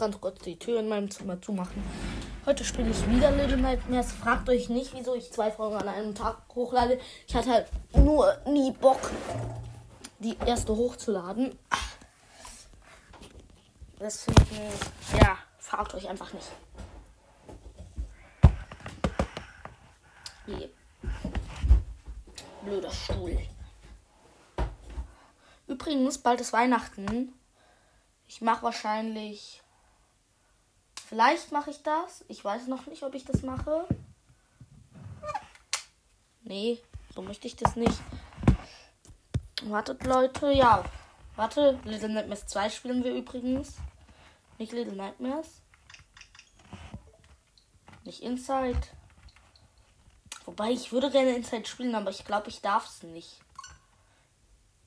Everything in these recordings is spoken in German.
ganz kurz die Tür in meinem Zimmer zumachen. Heute spiele ich wieder Little Nightmares. Fragt euch nicht, wieso ich zwei Folgen an einem Tag hochlade. Ich hatte halt nur nie Bock, die erste hochzuladen. Deswegen, ja, fragt euch einfach nicht. Hier. Blöder Stuhl. Übrigens, bald ist Weihnachten. Ich mache wahrscheinlich. Vielleicht mache ich das. Ich weiß noch nicht, ob ich das mache. Nee, so möchte ich das nicht. Wartet, Leute. Ja, warte. Little Nightmares 2 spielen wir übrigens. Nicht Little Nightmares. Nicht Inside. Wobei, ich würde gerne Inside spielen, aber ich glaube, ich darf es nicht.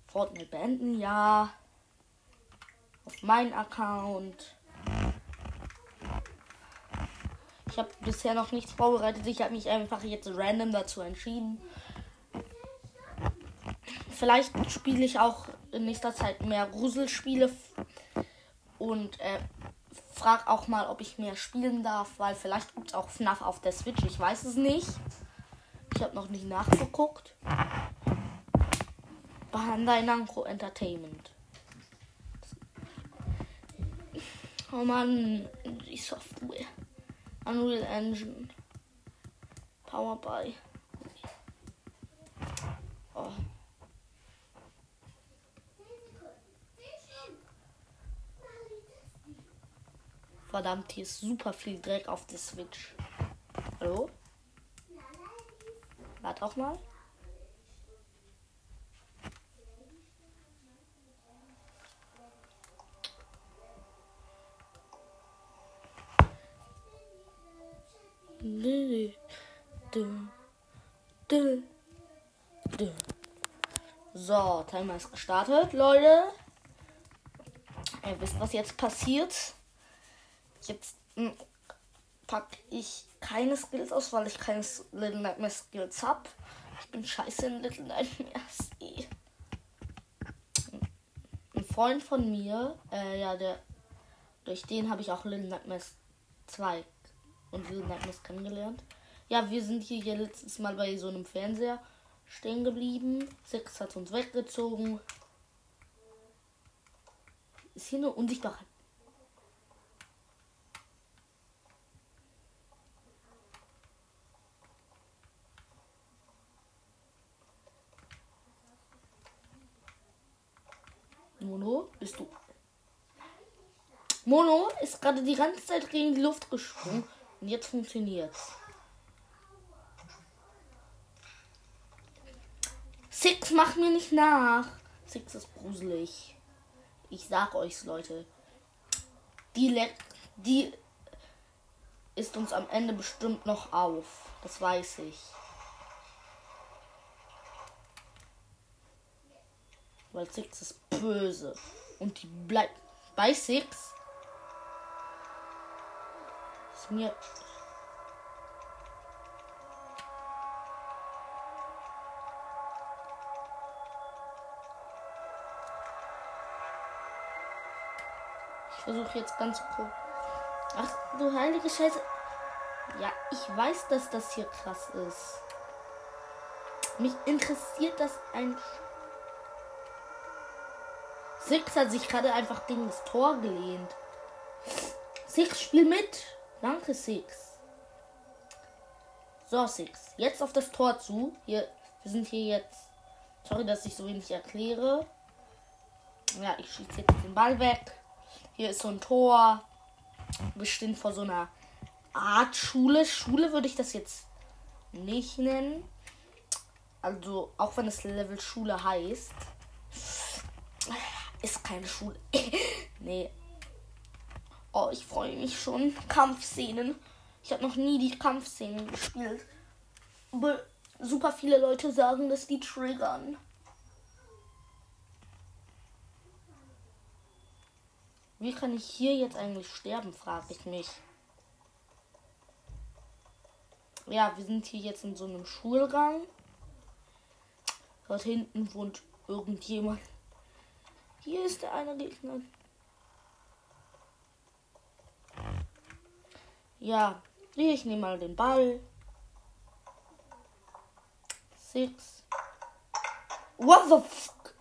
Fortnite beenden, ja. Auf meinen Account. Ich habe bisher noch nichts vorbereitet. Ich habe mich einfach jetzt random dazu entschieden. Vielleicht spiele ich auch in nächster Zeit mehr Gruselspiele und äh, frag auch mal, ob ich mehr spielen darf, weil vielleicht gibt es auch FNAF auf der Switch. Ich weiß es nicht. Ich habe noch nicht nachgeguckt. Bandai Namco Entertainment. Oh Mann, die Software. Unreal Engine. Power by. Oh. Verdammt, hier ist super viel Dreck auf der Switch. Hallo? Warte auch mal. So, Timer ist gestartet, Leute. Ihr wisst, was jetzt passiert. Jetzt hm, packe ich keine Skills aus, weil ich keine Little Nightmare Skills habe. Ich bin scheiße in Little Nightmares. Eh. Ein Freund von mir, äh, ja, der, durch den habe ich auch Little Nightmares 2 und Little Nightmares kennengelernt. Ja, wir sind hier, hier letztes Mal bei so einem Fernseher stehen geblieben. Six hat uns weggezogen. Ist hier eine Unsichtbarkeit? Mono, bist du? Mono ist gerade die ganze Zeit gegen die Luft gesprungen und jetzt funktioniert's. Six macht mir nicht nach. Six ist gruselig. Ich sag euch's, Leute. Die, Le die ist uns am Ende bestimmt noch auf. Das weiß ich. Weil Six ist böse. Und die bleibt bei Six. Mir Ich versuche jetzt ganz grob. Ach du heilige Scheiße. Ja, ich weiß, dass das hier krass ist. Mich interessiert das ein. Six hat sich gerade einfach gegen das Tor gelehnt. Six, spiel mit. Danke, Six. So, Six. Jetzt auf das Tor zu. Hier, wir sind hier jetzt. Sorry, dass ich so wenig erkläre. Ja, ich schieße jetzt den Ball weg. Hier ist so ein Tor. Wir stehen vor so einer Art Schule. Schule würde ich das jetzt nicht nennen. Also, auch wenn es Level Schule heißt. Ist keine Schule. nee. Oh, ich freue mich schon. Kampfszenen. Ich habe noch nie die Kampfszenen gespielt. Aber super viele Leute sagen, dass die triggern. Wie kann ich hier jetzt eigentlich sterben, frage ich mich. Ja, wir sind hier jetzt in so einem Schulgang. Dort hinten wohnt irgendjemand. Hier ist der eine Gegner. Ja, ich nehme mal den Ball. Six. What the fuck?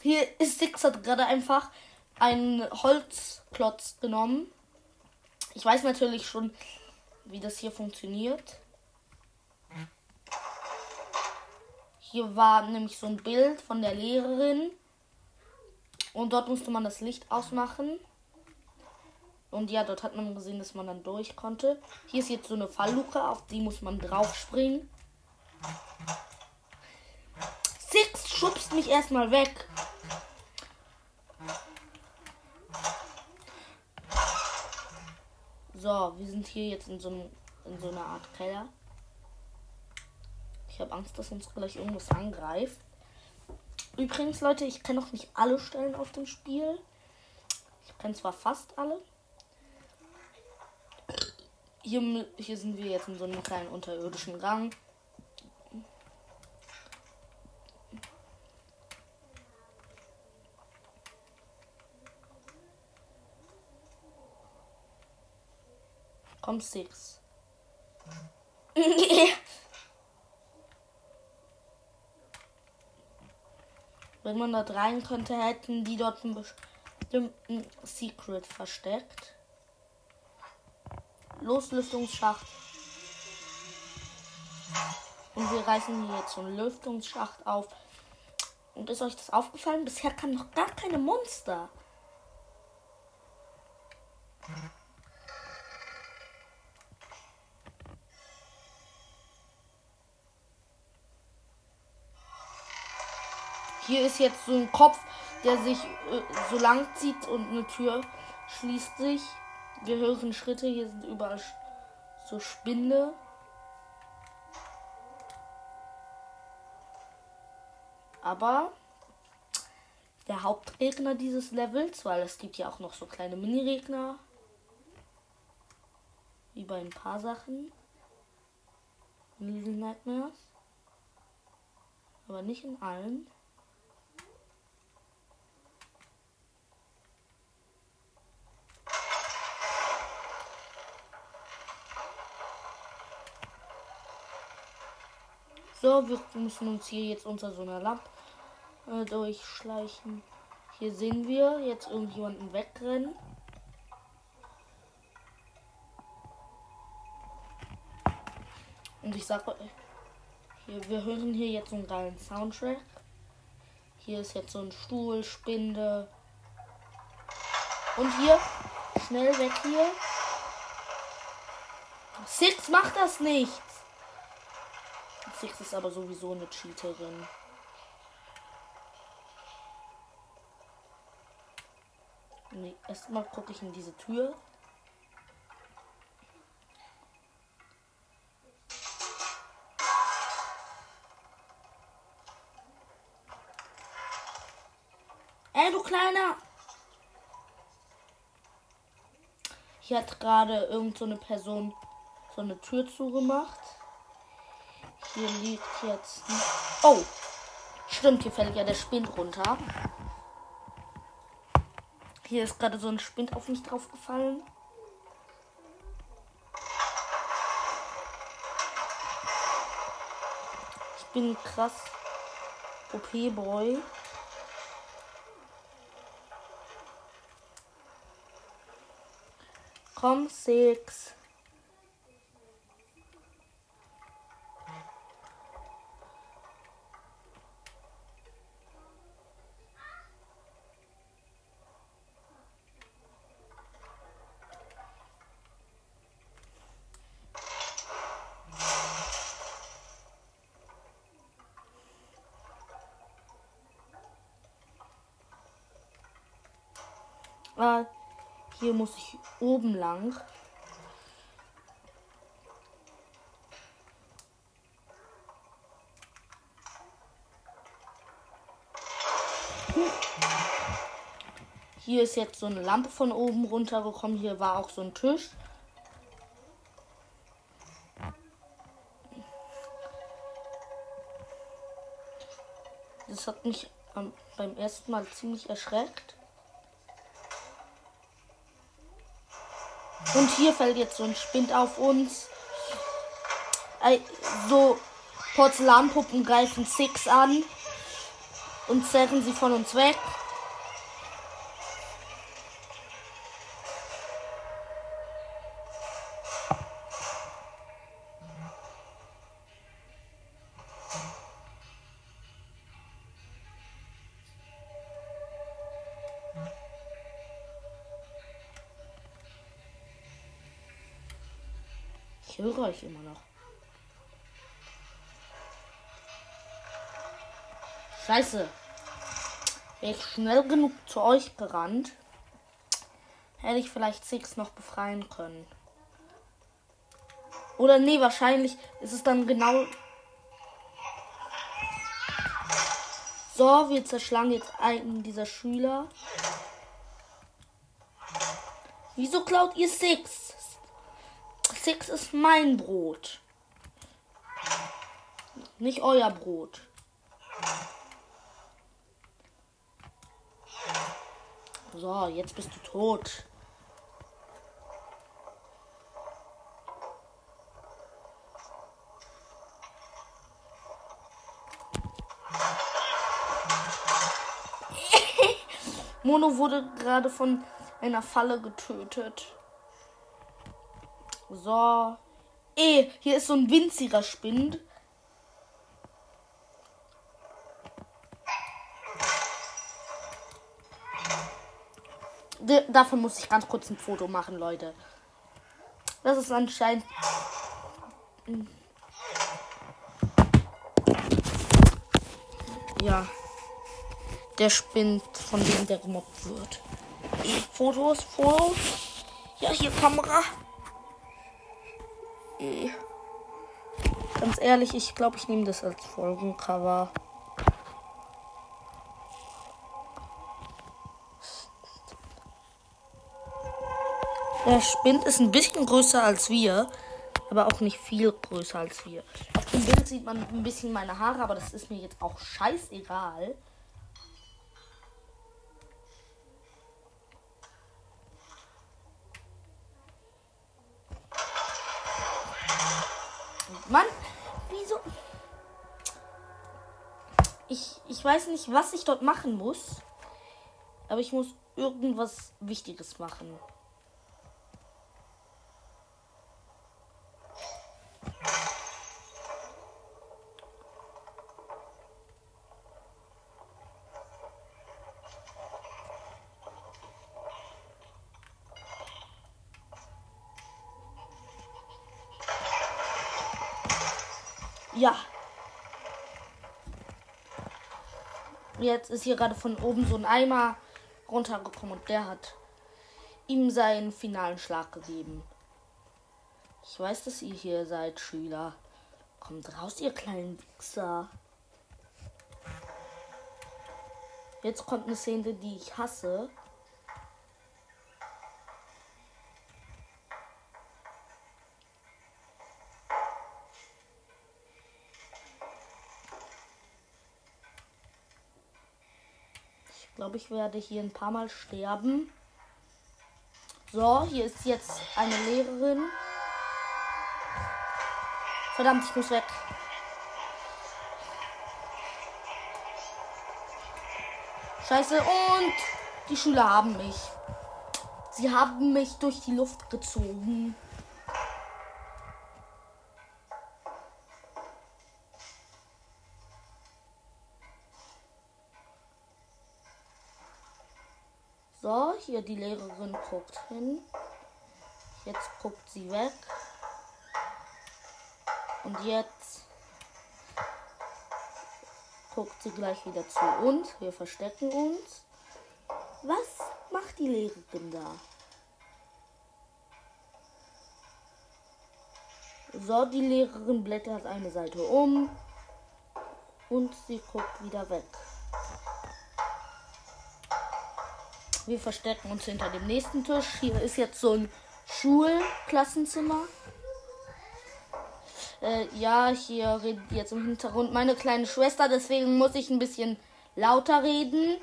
Hier ist Six hat gerade einfach einen Holzklotz genommen. Ich weiß natürlich schon, wie das hier funktioniert. Hier war nämlich so ein Bild von der Lehrerin. Und dort musste man das Licht ausmachen. Und ja, dort hat man gesehen, dass man dann durch konnte. Hier ist jetzt so eine Fallluke, auf die muss man drauf springen. Six schubst mich erstmal weg. So, wir sind hier jetzt in so, einem, in so einer Art Keller. Ich habe Angst, dass uns gleich irgendwas angreift. Übrigens, Leute, ich kenne noch nicht alle Stellen auf dem Spiel. Ich kenne zwar fast alle. Hier, hier sind wir jetzt in so einem kleinen unterirdischen Gang. Komm, Six. Wenn man dort rein könnte, hätten die dort einen bestimmten Secret versteckt. Loslüftungsschacht. Und wir reißen hier jetzt so einen Lüftungsschacht auf. Und ist euch das aufgefallen? Bisher kamen noch gar keine Monster. Hier ist jetzt so ein Kopf, der sich äh, so lang zieht und eine Tür schließt sich. Wir hören Schritte, hier sind überall so Spinde. Aber der Hauptregner dieses Levels, weil es gibt ja auch noch so kleine Mini-Regner. Wie bei ein paar Sachen. In Little Nightmares. Aber nicht in allen. So, wir müssen uns hier jetzt unter so einer Lampe äh, durchschleichen. Hier sehen wir jetzt irgendjemanden wegrennen. Und ich sage, hier, wir hören hier jetzt so einen geilen Soundtrack. Hier ist jetzt so ein Stuhl, Spinde. Und hier, schnell weg hier. Six macht das nicht. Six ist aber sowieso eine Cheaterin. Nee, erstmal gucke ich in diese Tür. Ey, du Kleiner! Hier hat gerade irgend so eine Person so eine Tür zugemacht. Hier liegt jetzt. Oh! Stimmt, hier fällt ja der Spind runter. Hier ist gerade so ein Spind auf mich drauf gefallen. Ich bin krass OP-Boy. Komm, Six. Hier muss ich oben lang. Hier ist jetzt so eine Lampe von oben runtergekommen. Hier war auch so ein Tisch. Das hat mich beim ersten Mal ziemlich erschreckt. Und hier fällt jetzt so ein Spind auf uns. So Porzellanpuppen greifen Six an und zerren sie von uns weg. Ich immer noch. Scheiße. Wäre ich schnell genug zu euch gerannt, hätte ich vielleicht Six noch befreien können. Oder nee, wahrscheinlich ist es dann genau. So, wir zerschlagen jetzt einen dieser Schüler. Wieso klaut ihr Six? Six ist mein Brot. Nicht euer Brot. So, jetzt bist du tot. Mono wurde gerade von einer Falle getötet. So. Eh, hier ist so ein winziger Spind. davon muss ich ganz kurz ein Foto machen, Leute. Das ist anscheinend. Ja. Der Spind, von dem der gemobbt wird. Fotos, Fotos. Ja, hier Kamera. Ganz ehrlich, ich glaube, ich nehme das als Folgencover. Der Spind ist ein bisschen größer als wir, aber auch nicht viel größer als wir. Auf dem Bild sieht man ein bisschen meine Haare, aber das ist mir jetzt auch scheißegal. Weiß nicht, was ich dort machen muss. Aber ich muss irgendwas Wichtiges machen. Ja. Jetzt ist hier gerade von oben so ein Eimer runtergekommen und der hat ihm seinen finalen Schlag gegeben. Ich weiß, dass ihr hier seid, Schüler. Kommt raus, ihr kleinen Wichser. Jetzt kommt eine Szene, die ich hasse. Glaube, ich werde hier ein paar Mal sterben. So, hier ist jetzt eine Lehrerin. Verdammt, ich muss weg. Scheiße, und die Schüler haben mich. Sie haben mich durch die Luft gezogen. So, hier die Lehrerin guckt hin. Jetzt guckt sie weg. Und jetzt guckt sie gleich wieder zu uns. Wir verstecken uns. Was macht die Lehrerin da? So, die Lehrerin blättert eine Seite um und sie guckt wieder weg. Wir verstecken uns hinter dem nächsten Tisch. Hier ist jetzt so ein Schulklassenzimmer. Äh, ja, hier redet jetzt im Hintergrund meine kleine Schwester, deswegen muss ich ein bisschen lauter reden.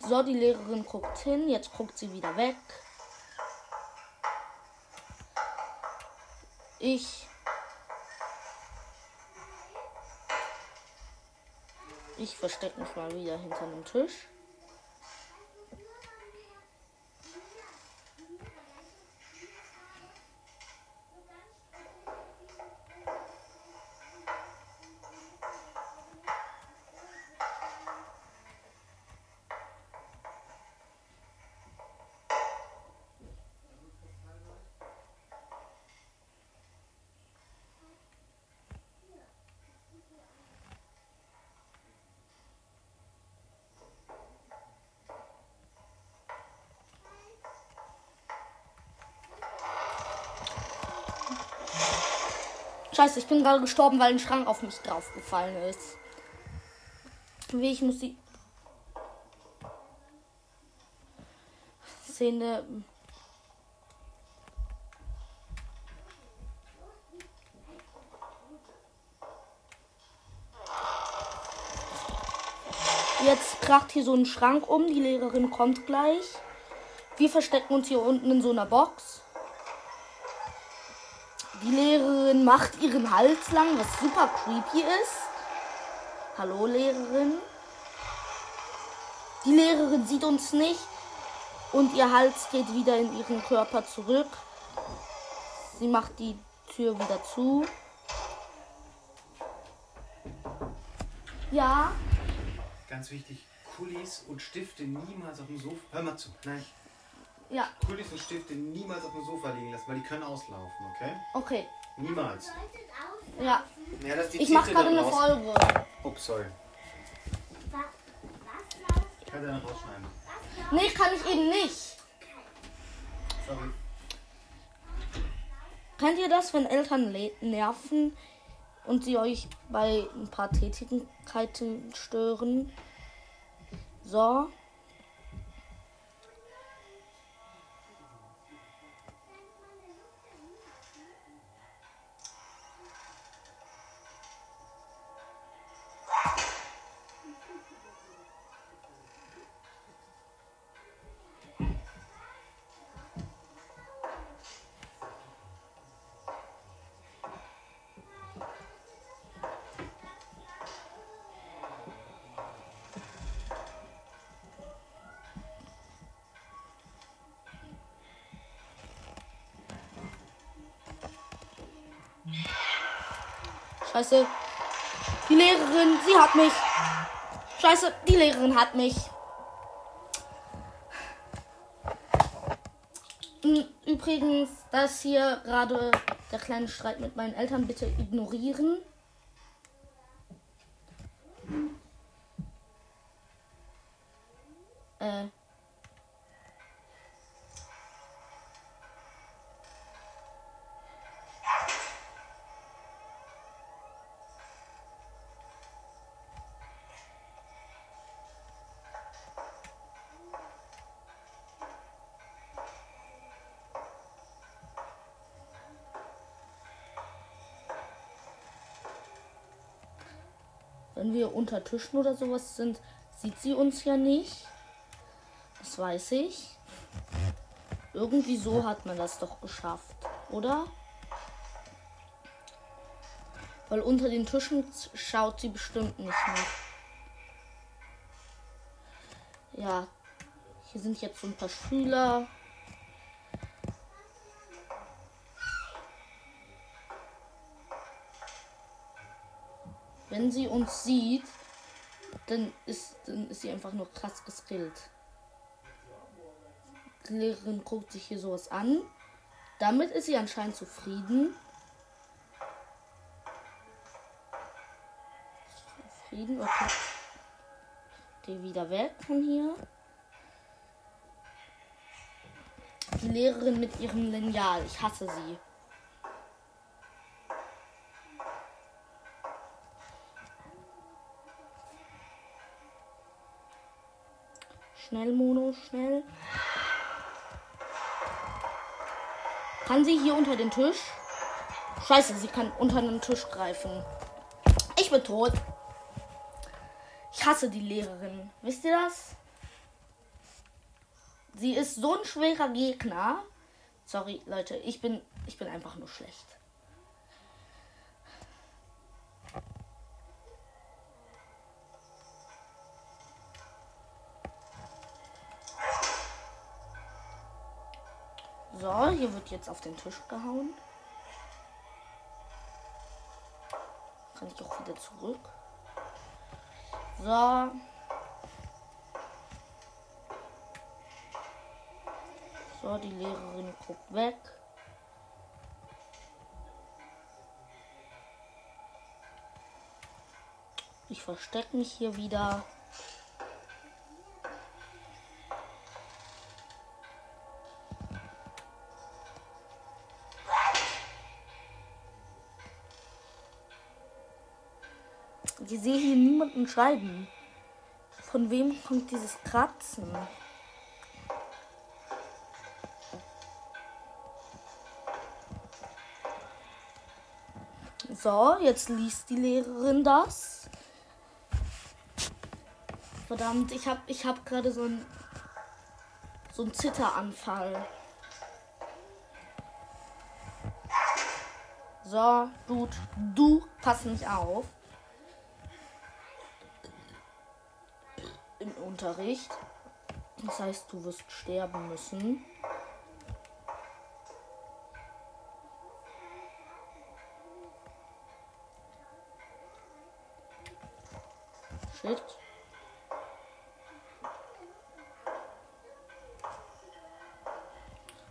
So, die Lehrerin guckt hin, jetzt guckt sie wieder weg. Ich. Ich verstecke mich mal wieder hinter dem Tisch. Scheiße, ich bin gerade gestorben, weil ein Schrank auf mich draufgefallen ist. Wie ich muss die Szene. Jetzt kracht hier so ein Schrank um. Die Lehrerin kommt gleich. Wir verstecken uns hier unten in so einer Box. Die Lehrerin macht ihren Hals lang, was super creepy ist. Hallo Lehrerin. Die Lehrerin sieht uns nicht und ihr Hals geht wieder in ihren Körper zurück. Sie macht die Tür wieder zu. Ja. Ganz wichtig, Kulis und Stifte niemals auf dem Sofa. Hör mal zu. Nein. Ja. Kulis und Stifte niemals auf dem Sofa liegen lassen, weil die können auslaufen, okay? Okay. Niemals. Ja. Ja, das Ich mache gerade eine. Folge. Ups, sorry. Kann der noch rausschneiden. Nee, kann ich eben nicht. Sorry. Kennt ihr das, wenn Eltern nerven und sie euch bei ein paar Tätigkeiten stören? So. Scheiße. Die Lehrerin, sie hat mich. Scheiße, die Lehrerin hat mich. Hm, Übrigens, das hier gerade der kleine Streit mit meinen Eltern bitte ignorieren. Wenn wir unter Tischen oder sowas sind, sieht sie uns ja nicht. Das weiß ich. Irgendwie so hat man das doch geschafft, oder? Weil unter den Tischen schaut sie bestimmt nicht mehr. Ja, hier sind jetzt so ein paar Schüler. Wenn sie uns sieht, dann ist, dann ist sie einfach nur krass geskillt. Die Lehrerin guckt sich hier sowas an. Damit ist sie anscheinend zufrieden. Zufrieden, okay. Geh wieder weg von hier. Die Lehrerin mit ihrem Lineal. Ich hasse sie. Schnell, Mono, schnell. Kann sie hier unter den Tisch? Scheiße, sie kann unter den Tisch greifen. Ich bin tot. Ich hasse die Lehrerin. Wisst ihr das? Sie ist so ein schwerer Gegner. Sorry, Leute, ich bin, ich bin einfach nur schlecht. So, hier wird jetzt auf den Tisch gehauen. Kann ich auch wieder zurück. So. So, die Lehrerin guckt weg. Ich verstecke mich hier wieder. Ich sehe hier niemanden schreiben. Von wem kommt dieses Kratzen? So, jetzt liest die Lehrerin das. Verdammt, ich habe ich hab gerade so ein so Zitteranfall. So, Dude, du pass nicht auf. Unterricht. Das heißt, du wirst sterben müssen. Shit.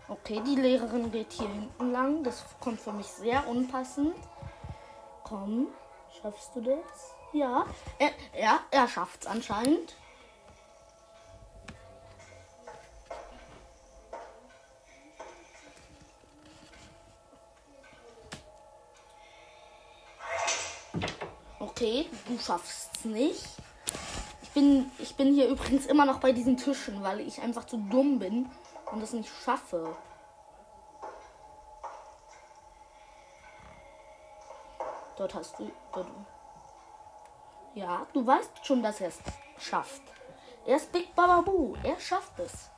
Okay, die Lehrerin geht hier hinten lang. Das kommt für mich sehr unpassend. Komm, schaffst du das? Ja, er, er, er schafft es anscheinend. Du schaffst es nicht. Ich bin, ich bin hier übrigens immer noch bei diesen Tischen, weil ich einfach zu dumm bin und es nicht schaffe. Dort hast du. Dort. Ja, du weißt schon, dass er es schafft. Er ist Big Bababu. Er schafft es.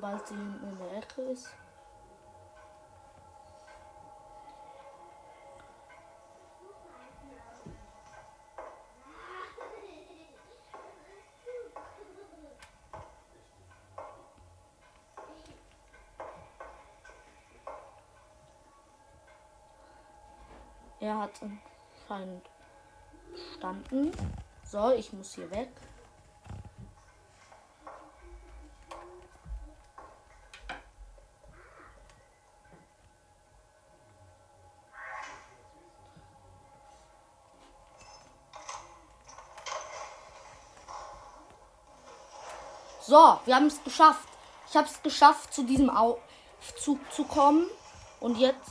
Sobald sie hinten in der Ecke ist. Er hat anscheinend standen. So, ich muss hier weg. So, wir haben es geschafft. Ich habe es geschafft, zu diesem Aufzug zu kommen. Und jetzt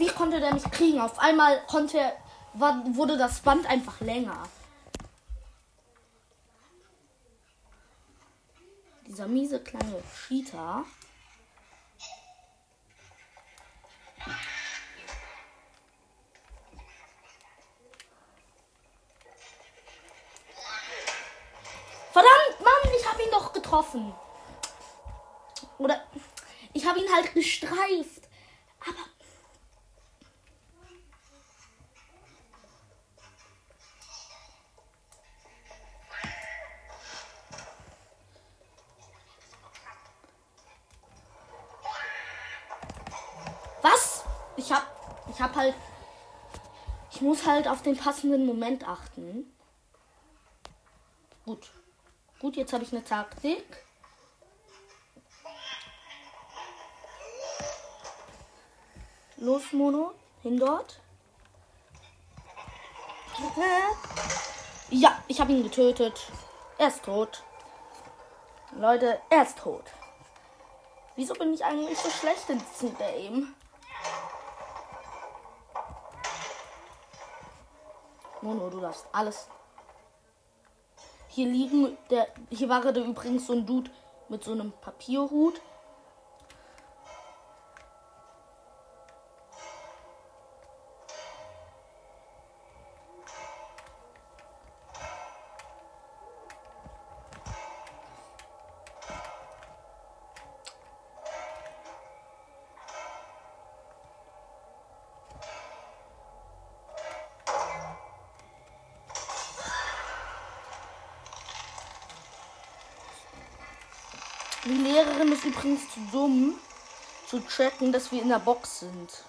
Wie, konnte der mich kriegen? Auf einmal konnte war, wurde das Band einfach länger. Dieser miese kleine Cheater. Muss halt auf den passenden Moment achten. Gut. Gut, jetzt habe ich eine Taktik. Los, Mono. hin dort. Ja, ich habe ihn getötet. Er ist tot. Leute, er ist tot. Wieso bin ich eigentlich so schlecht in diesem Game? Mono, du darfst alles. Hier liegen, der, hier war gerade übrigens so ein Dude mit so einem Papierhut. Übrigens zu dumm, zu checken, dass wir in der Box sind.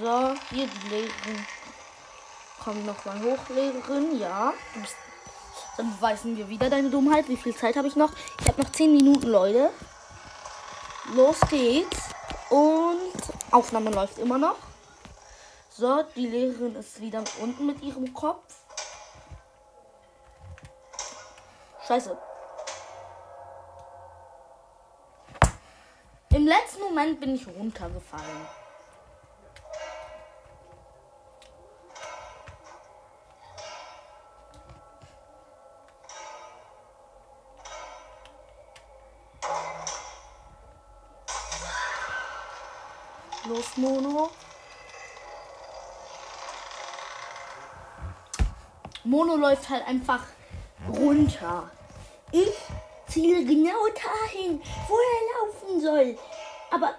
So, hier die Lehrerin. Komm nochmal hoch, Lehrerin. Ja. Dann beweisen wir wieder deine Dummheit. Wie viel Zeit habe ich noch? Ich habe noch 10 Minuten, Leute. Los geht's. Und Aufnahme läuft immer noch. So, die Lehrerin ist wieder unten mit ihrem Kopf. Scheiße. Im letzten Moment bin ich runtergefallen. Mono. Mono läuft halt einfach runter. Ich ziele genau dahin, wo er laufen soll. Aber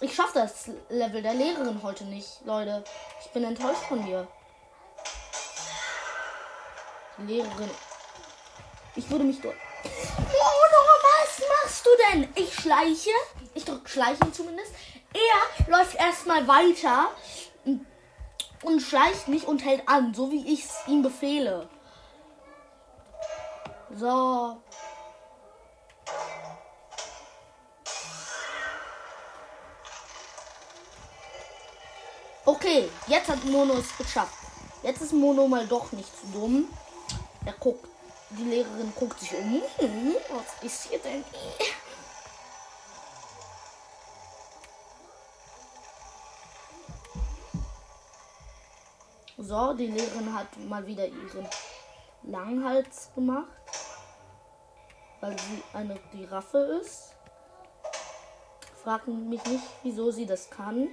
ich schaffe das Level der Lehrerin heute nicht, Leute. Ich bin enttäuscht von dir. Die Lehrerin. Ich würde mich dort. Machst du denn? Ich schleiche. Ich drücke Schleichen zumindest. Er läuft erstmal weiter und schleicht mich und hält an, so wie ich es ihm befehle. So. Okay, jetzt hat Mono es geschafft. Jetzt ist Mono mal doch nicht zu dumm. Er guckt, die Lehrerin guckt sich um. Hm, was ist hier denn? So, die Lehrerin hat mal wieder ihren Langhals gemacht, weil sie eine Giraffe ist. Fragen mich nicht, wieso sie das kann.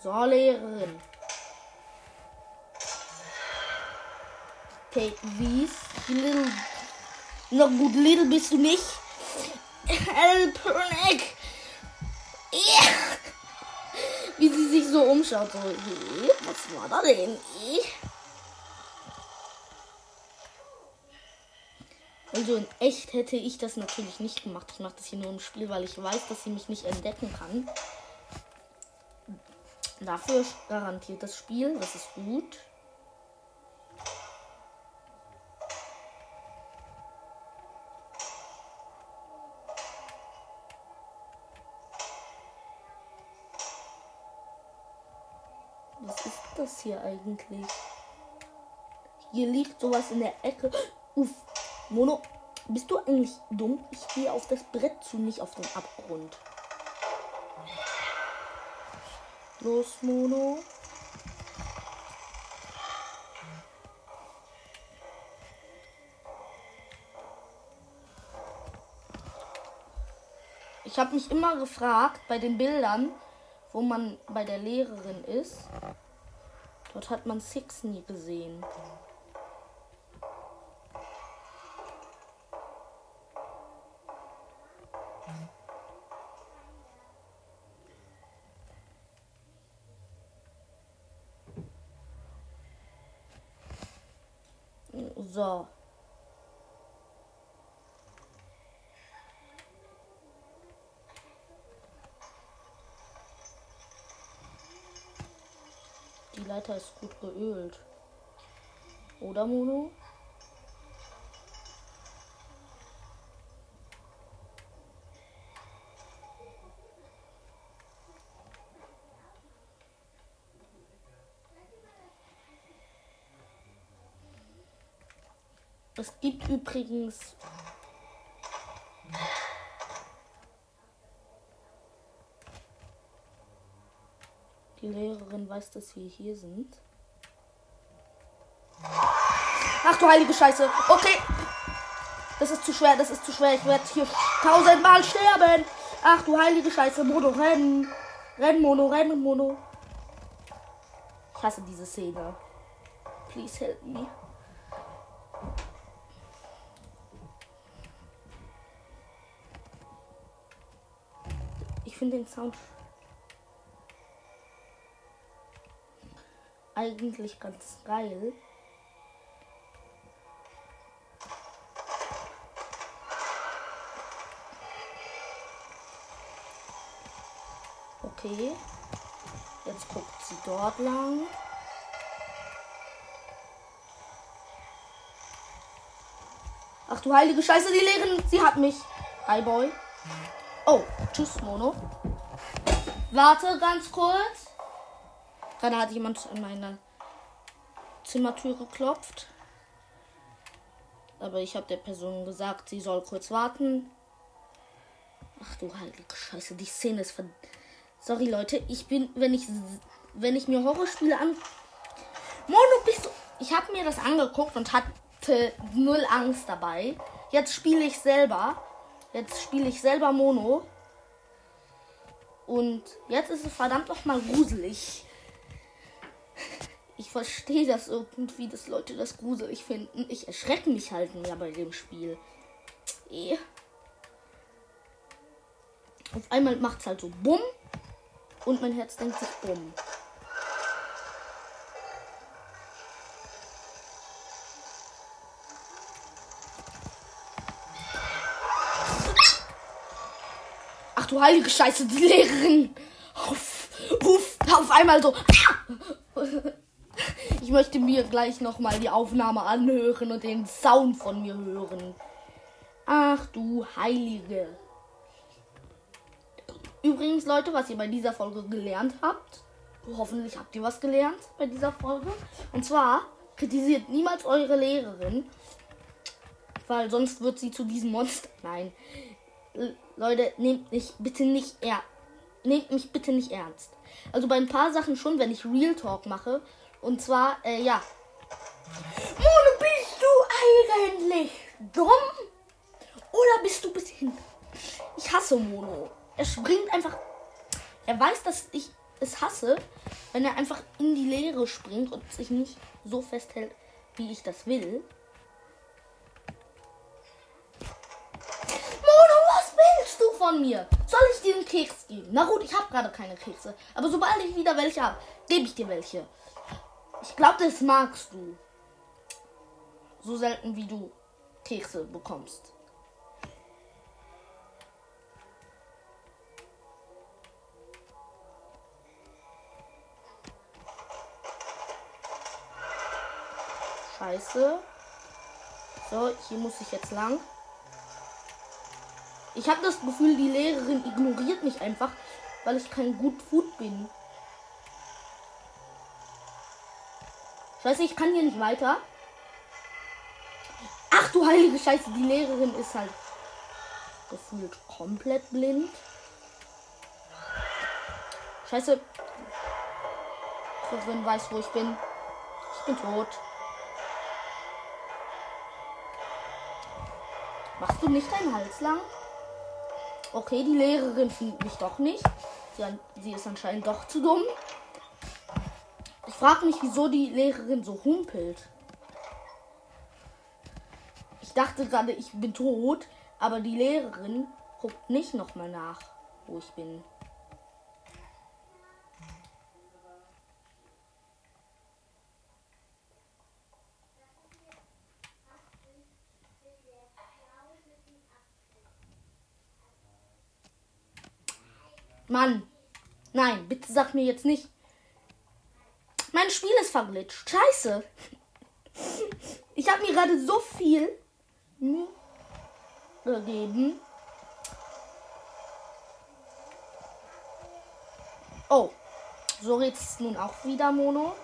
So, Lehrerin. Okay, wie ist Little. Na gut, Little bist du nicht. Alpernick. Yeah wie sie sich so umschaut. So, was war da denn? Also in echt hätte ich das natürlich nicht gemacht. Ich mache das hier nur im Spiel, weil ich weiß, dass sie mich nicht entdecken kann. Dafür garantiert das Spiel. Das ist gut. Hier eigentlich? Hier liegt sowas in der Ecke. Uff. Mono, bist du eigentlich dumm? Ich gehe auf das Brett zu, nicht auf den Abgrund. Los, Mono. Ich habe mich immer gefragt bei den Bildern, wo man bei der Lehrerin ist, Dort hat man Six nie gesehen. So. Leiter ist gut geölt. Oder Mono? Es gibt übrigens. Die Lehrerin weiß, dass wir hier sind. Ach du heilige Scheiße. Okay. Das ist zu schwer, das ist zu schwer. Ich werde hier tausendmal sterben. Ach du heilige Scheiße. Mono, rennen. Renn, Mono, rennen, Mono. Ich hasse diese Szene. Please help me. Ich finde den Sound eigentlich ganz geil. Okay. Jetzt guckt sie dort lang. Ach du heilige Scheiße, die Lehrerin, sie hat mich. Hi Boy. Oh, tschüss, Mono. Warte ganz kurz. Gerade hat jemand an meiner Zimmertür geklopft. Aber ich habe der Person gesagt, sie soll kurz warten. Ach du heilige Scheiße, die Szene ist ver Sorry Leute, ich bin, wenn ich wenn ich mir Horrorspiele an Mono bist du Ich habe mir das angeguckt und hatte null Angst dabei. Jetzt spiele ich selber. Jetzt spiele ich selber Mono. Und jetzt ist es verdammt noch mal gruselig. Ich verstehe das irgendwie, dass Leute das gruselig finden. Ich erschrecke mich halt mehr bei dem Spiel. Eh. Auf einmal macht es halt so Bumm. Und mein Herz denkt sich Bumm. Ach du heilige Scheiße, die Lehrerin. Uff, uff, auf einmal so. Ich möchte mir gleich nochmal die Aufnahme anhören und den Sound von mir hören. Ach du Heilige. Übrigens, Leute, was ihr bei dieser Folge gelernt habt, hoffentlich habt ihr was gelernt bei dieser Folge. Und zwar, kritisiert niemals eure Lehrerin, weil sonst wird sie zu diesem Monster. Nein. Leute, nehmt mich bitte nicht er nehmt mich bitte nicht ernst. Also bei ein paar Sachen schon, wenn ich Real Talk mache. Und zwar, äh, ja. Mono, bist du eigentlich dumm? Oder bist du bisschen. Ich hasse Mono. Er springt einfach. Er weiß, dass ich es hasse, wenn er einfach in die Leere springt und sich nicht so festhält, wie ich das will. Von mir. Soll ich dir einen Keks geben? Na gut, ich habe gerade keine Kekse. Aber sobald ich wieder welche habe, gebe ich dir welche. Ich glaube, das magst du. So selten wie du Kekse bekommst. Scheiße. So, hier muss ich jetzt lang. Ich habe das Gefühl, die Lehrerin ignoriert mich einfach, weil ich kein Good Food bin. Scheiße, ich kann hier nicht weiter. Ach du heilige Scheiße, die Lehrerin ist halt gefühlt komplett blind. Scheiße. Lehrerin weiß, wo ich bin. Ich bin tot. Machst du nicht deinen Hals lang? Okay, die Lehrerin findet mich doch nicht. Sie, ist anscheinend doch zu dumm. Ich frage mich, wieso die Lehrerin so humpelt. Ich dachte gerade, ich bin tot, aber die Lehrerin guckt nicht nochmal nach, wo ich bin. Mann. Nein, bitte sag mir jetzt nicht. Mein Spiel ist verglitscht. Scheiße. Ich habe mir gerade so viel gegeben. Oh. So jetzt nun auch wieder Mono.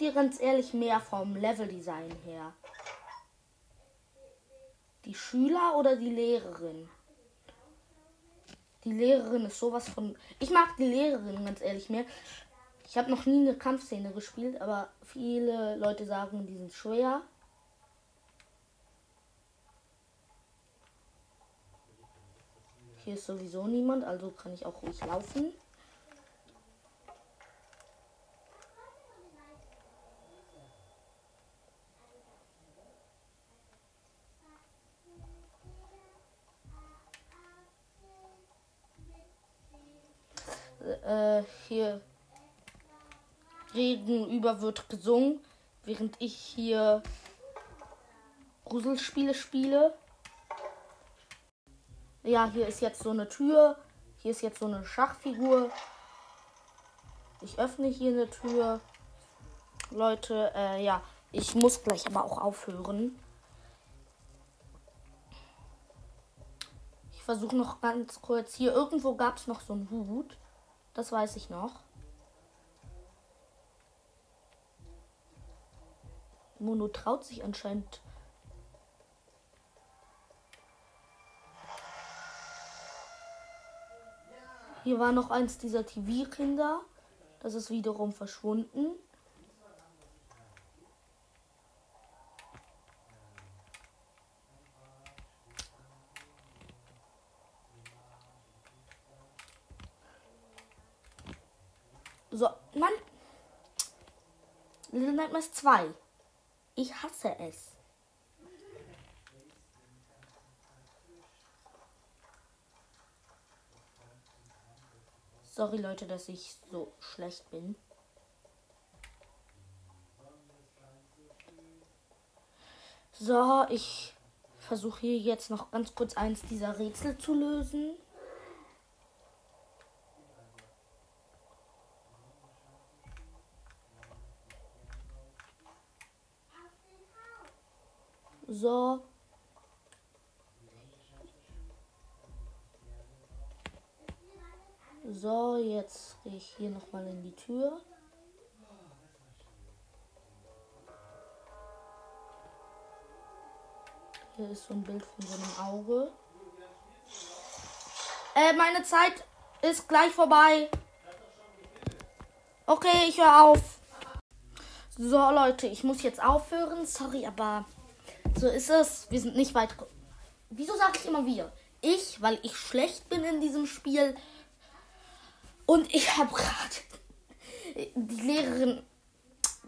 Ihr ganz ehrlich mehr vom Leveldesign her? Die Schüler oder die Lehrerin? Die Lehrerin ist sowas von. Ich mag die Lehrerin ganz ehrlich mehr. Ich habe noch nie eine Kampfszene gespielt, aber viele Leute sagen, die sind schwer. Hier ist sowieso niemand, also kann ich auch ruhig laufen. Hier gegenüber wird gesungen, während ich hier Gruselspiele spiele. Ja, hier ist jetzt so eine Tür. Hier ist jetzt so eine Schachfigur. Ich öffne hier eine Tür. Leute, äh, ja, ich muss gleich aber auch aufhören. Ich versuche noch ganz kurz. Hier irgendwo gab es noch so einen Hut. Das weiß ich noch. Mono traut sich anscheinend. Hier war noch eins dieser TV-Kinder. Das ist wiederum verschwunden. So, Mann. Little Nightmares 2. Ich hasse es. Sorry Leute, dass ich so schlecht bin. So, ich versuche hier jetzt noch ganz kurz eins dieser Rätsel zu lösen. So. So, jetzt gehe ich hier nochmal in die Tür. Hier ist so ein Bild von so einem Auge. Äh, meine Zeit ist gleich vorbei. Okay, ich höre auf. So, Leute, ich muss jetzt aufhören. Sorry, aber so ist es. Wir sind nicht weit. Wieso sage ich immer wir? Ich, weil ich schlecht bin in diesem Spiel. Und ich habe gerade die Lehrerin.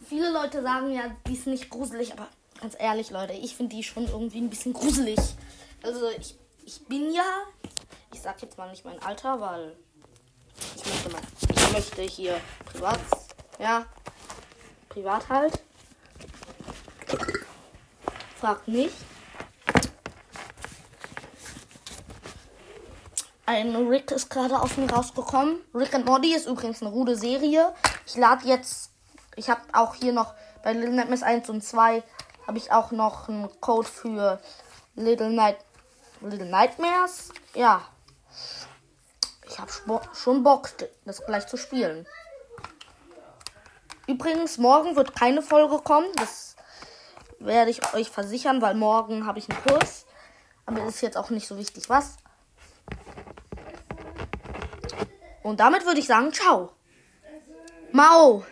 Viele Leute sagen ja, die ist nicht gruselig, aber ganz ehrlich, Leute, ich finde die schon irgendwie ein bisschen gruselig. Also ich, ich bin ja, ich sag jetzt mal nicht mein Alter, weil ich möchte mal, ich möchte hier privat, ja, privat halt. Fragt nicht. Ein Rick ist gerade aus mir rausgekommen. Rick and Morty ist übrigens eine rude Serie. Ich lade jetzt, ich habe auch hier noch bei Little Nightmares 1 und 2 habe ich auch noch einen Code für Little Night Little Nightmares. Ja. Ich habe schon Bock, das gleich zu spielen. Übrigens, morgen wird keine Folge kommen. Das werde ich euch versichern, weil morgen habe ich einen Kurs. Aber ist jetzt auch nicht so wichtig, was. Und damit würde ich sagen, ciao. Mau.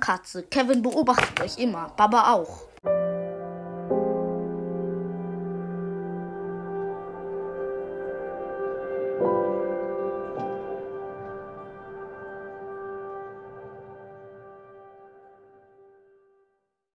Katze. Kevin beobachtet euch immer. Baba auch.